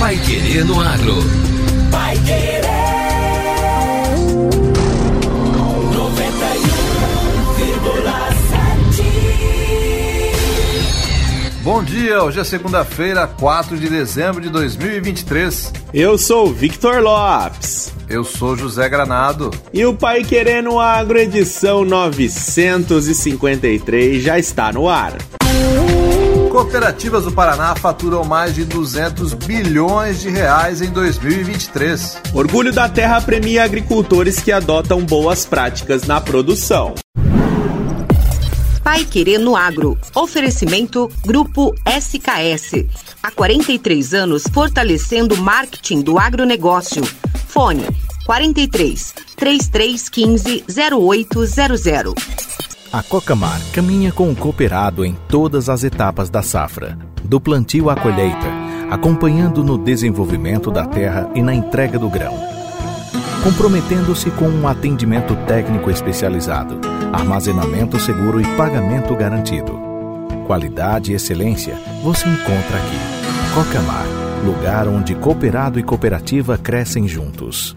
Pai Querer no Agro. Pai Querer. 91,7. Bom dia, hoje é segunda-feira, 4 de dezembro de 2023. Eu sou Victor Lopes. Eu sou José Granado. E o Pai Querendo Agro, edição 953, já está no ar. Cooperativas do Paraná faturam mais de 200 bilhões de reais em 2023. Orgulho da Terra premia agricultores que adotam boas práticas na produção. Pai Querer no Agro. Oferecimento Grupo SKS. Há 43 anos fortalecendo o marketing do agronegócio. Fone 43 3315 0800. A Cocamar caminha com o cooperado em todas as etapas da safra, do plantio à colheita, acompanhando no desenvolvimento da terra e na entrega do grão. Comprometendo-se com um atendimento técnico especializado, armazenamento seguro e pagamento garantido. Qualidade e excelência você encontra aqui. Cocamar, lugar onde cooperado e cooperativa crescem juntos.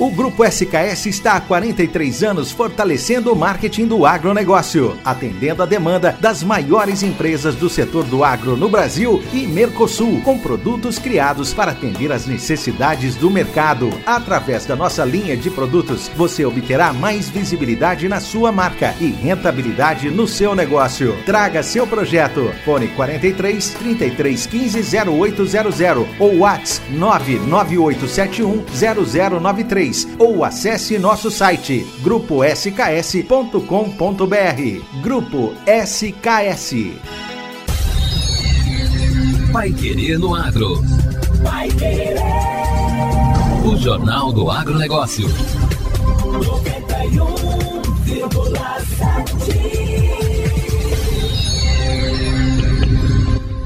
O Grupo SKS está há 43 anos fortalecendo o marketing do agronegócio, atendendo a demanda das maiores empresas do setor do agro no Brasil e Mercosul, com produtos criados para atender às necessidades do mercado. Através da nossa linha de produtos, você obterá mais visibilidade na sua marca e rentabilidade no seu negócio. Traga seu projeto. Fone 43 33 15 0800 ou WhatsApp 99871 0093 ou acesse nosso site gruposks.com.br. Grupo SKS. Pai Querer no Agro. Pai Querer. O Jornal do Agronegócio. 91,7.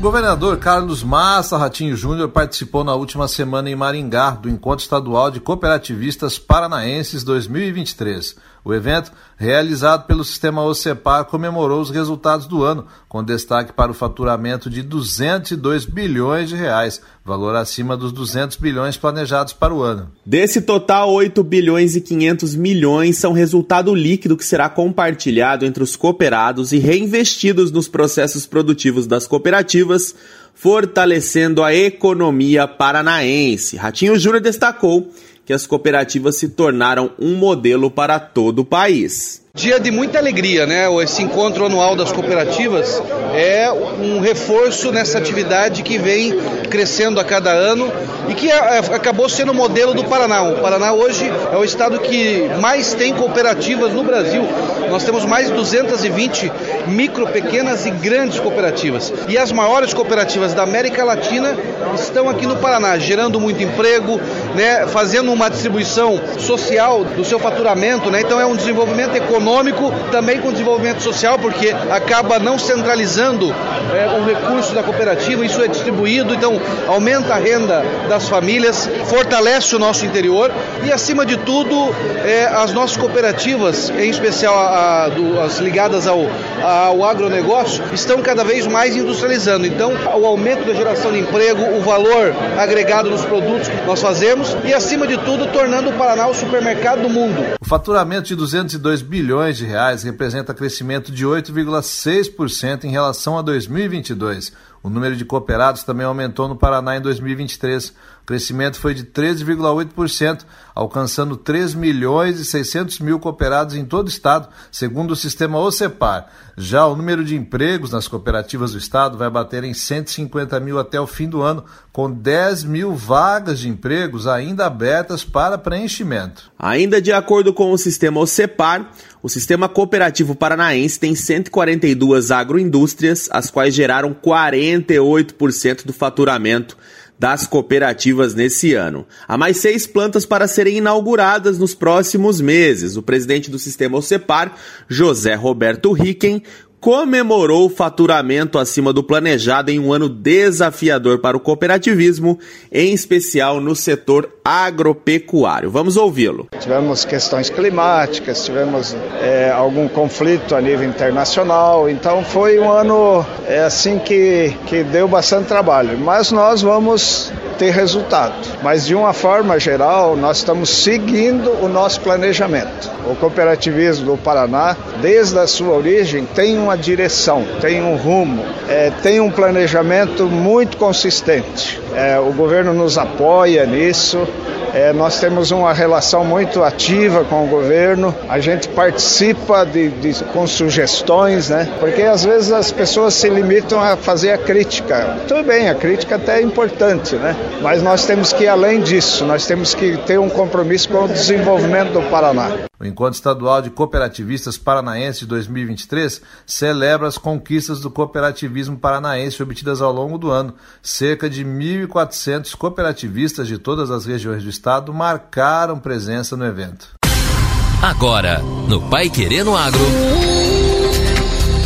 Governador Carlos Massa Ratinho Júnior participou na última semana em Maringá do Encontro Estadual de Cooperativistas Paranaenses 2023. O evento, realizado pelo sistema OCEPAR, comemorou os resultados do ano, com destaque para o faturamento de 202 bilhões de reais, valor acima dos 200 bilhões planejados para o ano. Desse total, 8 bilhões e 500 milhões são resultado líquido que será compartilhado entre os cooperados e reinvestidos nos processos produtivos das cooperativas, fortalecendo a economia paranaense. Ratinho Júnior destacou que as cooperativas se tornaram um modelo para todo o país. Dia de muita alegria, né? Esse encontro anual das cooperativas é um reforço nessa atividade que vem crescendo a cada ano e que acabou sendo o modelo do Paraná. O Paraná hoje é o estado que mais tem cooperativas no Brasil. Nós temos mais de 220 micro, pequenas e grandes cooperativas. E as maiores cooperativas da América Latina estão aqui no Paraná, gerando muito emprego, né? fazendo uma distribuição social do seu faturamento. Né? Então é um desenvolvimento econômico também com desenvolvimento social, porque acaba não centralizando é, o recurso da cooperativa, isso é distribuído, então aumenta a renda das famílias, fortalece o nosso interior e, acima de tudo, é, as nossas cooperativas, em especial a, a, do, as ligadas ao, ao agronegócio, estão cada vez mais industrializando. Então, o aumento da geração de emprego, o valor agregado nos produtos que nós fazemos e, acima de tudo, tornando o Paraná o supermercado do mundo. O faturamento de 202 bilhões de reais representa crescimento de 8,6% em relação a 2022. O número de cooperados também aumentou no Paraná em 2023. O crescimento foi de 13,8%, alcançando 3 milhões e 600 mil cooperados em todo o estado, segundo o sistema OCEPAR. Já o número de empregos nas cooperativas do estado vai bater em 150 mil até o fim do ano, com 10 mil vagas de empregos ainda abertas para preenchimento. Ainda de acordo com o sistema OCEPAR, o sistema cooperativo paranaense tem 142 agroindústrias, as quais geraram 48% do faturamento das cooperativas nesse ano. Há mais seis plantas para serem inauguradas nos próximos meses. O presidente do sistema OCEPAR, José Roberto Ricken, comemorou o faturamento acima do planejado em um ano desafiador para o cooperativismo, em especial no setor agropecuário. Vamos ouvi-lo. Tivemos questões climáticas, tivemos é, algum conflito a nível internacional, então foi um ano é, assim que, que deu bastante trabalho. Mas nós vamos ter resultado. Mas de uma forma geral, nós estamos seguindo o nosso planejamento. O cooperativismo do Paraná, desde a sua origem, tem uma direção, tem um rumo, é, tem um planejamento muito consistente. É, o governo nos apoia nisso. É, nós temos uma relação muito ativa com o governo, a gente participa de, de, com sugestões, né? Porque às vezes as pessoas se limitam a fazer a crítica. Tudo bem, a crítica até é importante, né? Mas nós temos que ir além disso, nós temos que ter um compromisso com o desenvolvimento do Paraná. O Encontro Estadual de Cooperativistas Paranaense de 2023 celebra as conquistas do cooperativismo paranaense obtidas ao longo do ano. Cerca de 1.400 cooperativistas de todas as regiões do estado marcaram presença no evento. Agora, no Pai Querendo Agro.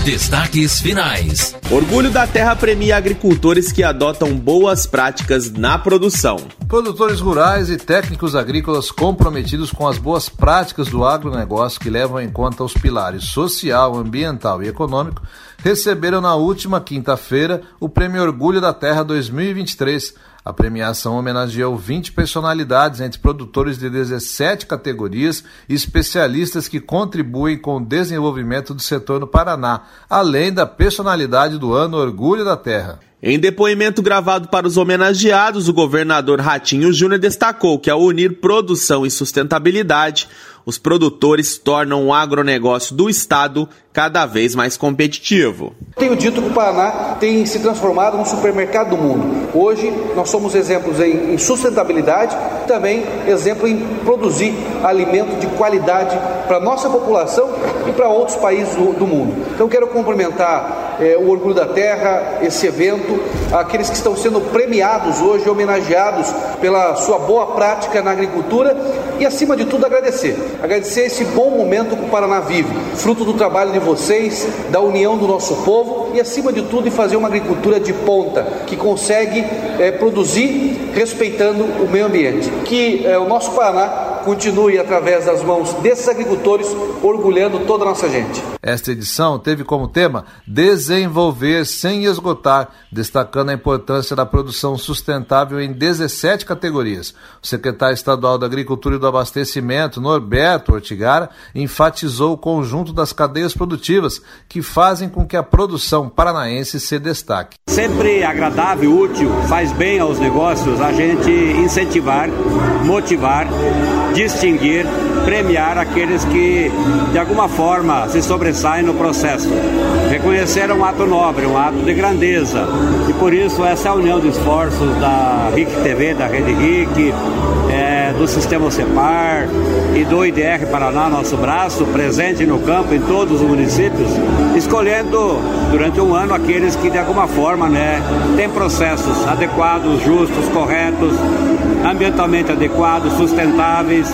Destaques finais. Orgulho da Terra premia agricultores que adotam boas práticas na produção. Produtores rurais e técnicos agrícolas comprometidos com as boas práticas do agronegócio que levam em conta os pilares social, ambiental e econômico receberam na última quinta-feira o Prêmio Orgulho da Terra 2023 a premiação homenageou 20 personalidades entre produtores de 17 categorias e especialistas que contribuem com o desenvolvimento do setor no Paraná, além da personalidade do ano Orgulho da Terra. Em depoimento gravado para os homenageados, o governador Ratinho Júnior destacou que ao unir produção e sustentabilidade, os produtores tornam o agronegócio do Estado cada vez mais competitivo. Tenho dito que o Paraná tem se transformado no supermercado do mundo. Hoje nós somos exemplos em, sustentabilidade, também exemplo em produzir alimento de qualidade para a nossa população e para outros países do, do mundo. Então quero cumprimentar é, o Orgulho da Terra, esse evento, aqueles que estão sendo premiados hoje, homenageados pela sua boa prática na agricultura e, acima de tudo, agradecer. Agradecer esse bom momento que o Paraná vive, fruto do trabalho de vocês, da união do nosso povo e, acima de tudo, fazer uma agricultura de ponta, que consegue é, produzir respeitando o meio ambiente. Que é, o nosso Paraná continue através das mãos desses agricultores, orgulhando toda a nossa gente. Esta edição teve como tema Desenvolver sem esgotar, destacando a importância da produção sustentável em 17 categorias. O secretário estadual da Agricultura e do Abastecimento, Norberto Ortigara, enfatizou o conjunto das cadeias produtivas que fazem com que a produção paranaense se destaque. Sempre agradável, útil, faz bem aos negócios a gente incentivar, motivar distinguir, premiar aqueles que de alguma forma se sobressaem no processo. Reconhecer um ato nobre, um ato de grandeza. E por isso essa é união de esforços da RIC TV, da Rede RIC, é, do Sistema CEPAR e do IDR Paraná, nosso braço, presente no campo em todos os municípios, escolhendo durante um ano aqueles que de alguma forma né, têm processos adequados, justos, corretos, ambientalmente adequados, sustentáveis.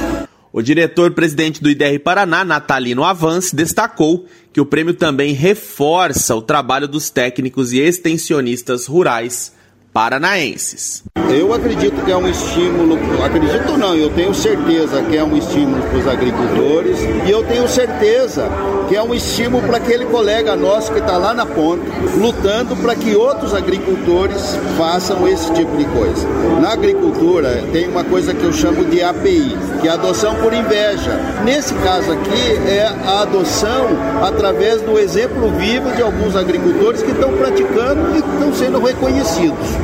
O diretor-presidente do IDR Paraná, Natalino Avance, destacou que o prêmio também reforça o trabalho dos técnicos e extensionistas rurais paranaenses. Eu acredito que é um estímulo, acredito não, eu tenho certeza que é um estímulo para os agricultores e eu tenho certeza que é um estímulo para aquele colega nosso que está lá na ponta, lutando para que outros agricultores façam esse tipo de coisa. Na agricultura tem uma coisa que eu chamo de API, que é adoção por inveja. Nesse caso aqui é a adoção através do exemplo vivo de alguns agricultores que estão praticando e estão sendo reconhecidos.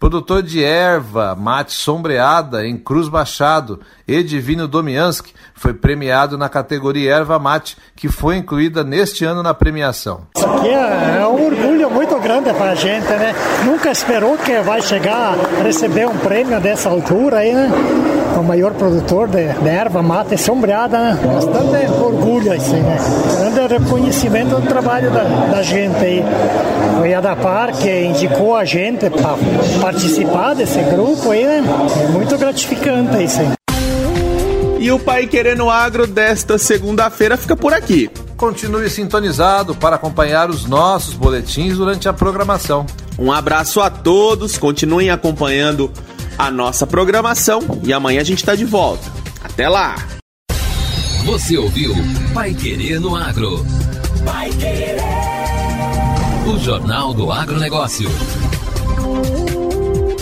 Produtor de erva, mate sombreada em Cruz Machado, Edivino Domianski, foi premiado na categoria erva mate, que foi incluída neste ano na premiação. Isso aqui é, é um orgulho muito grande para a gente, né? Nunca esperou que vai chegar a receber um prêmio dessa altura aí, né? O maior produtor de, de erva mate sombreada, né? Bastante orgulho, assim, né? Grande reconhecimento do trabalho da, da gente aí. Foi a da Par que indicou a gente para participar desse grupo aí, né? É muito gratificante isso aí. E o Pai Querendo Agro desta segunda-feira fica por aqui. Continue sintonizado para acompanhar os nossos boletins durante a programação. Um abraço a todos, continuem acompanhando a nossa programação e amanhã a gente está de volta. Até lá! Você ouviu Pai Querer no Agro. Pai Querer. O Jornal do Agronegócio.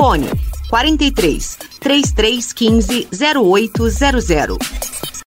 Fone 43 3315 0800.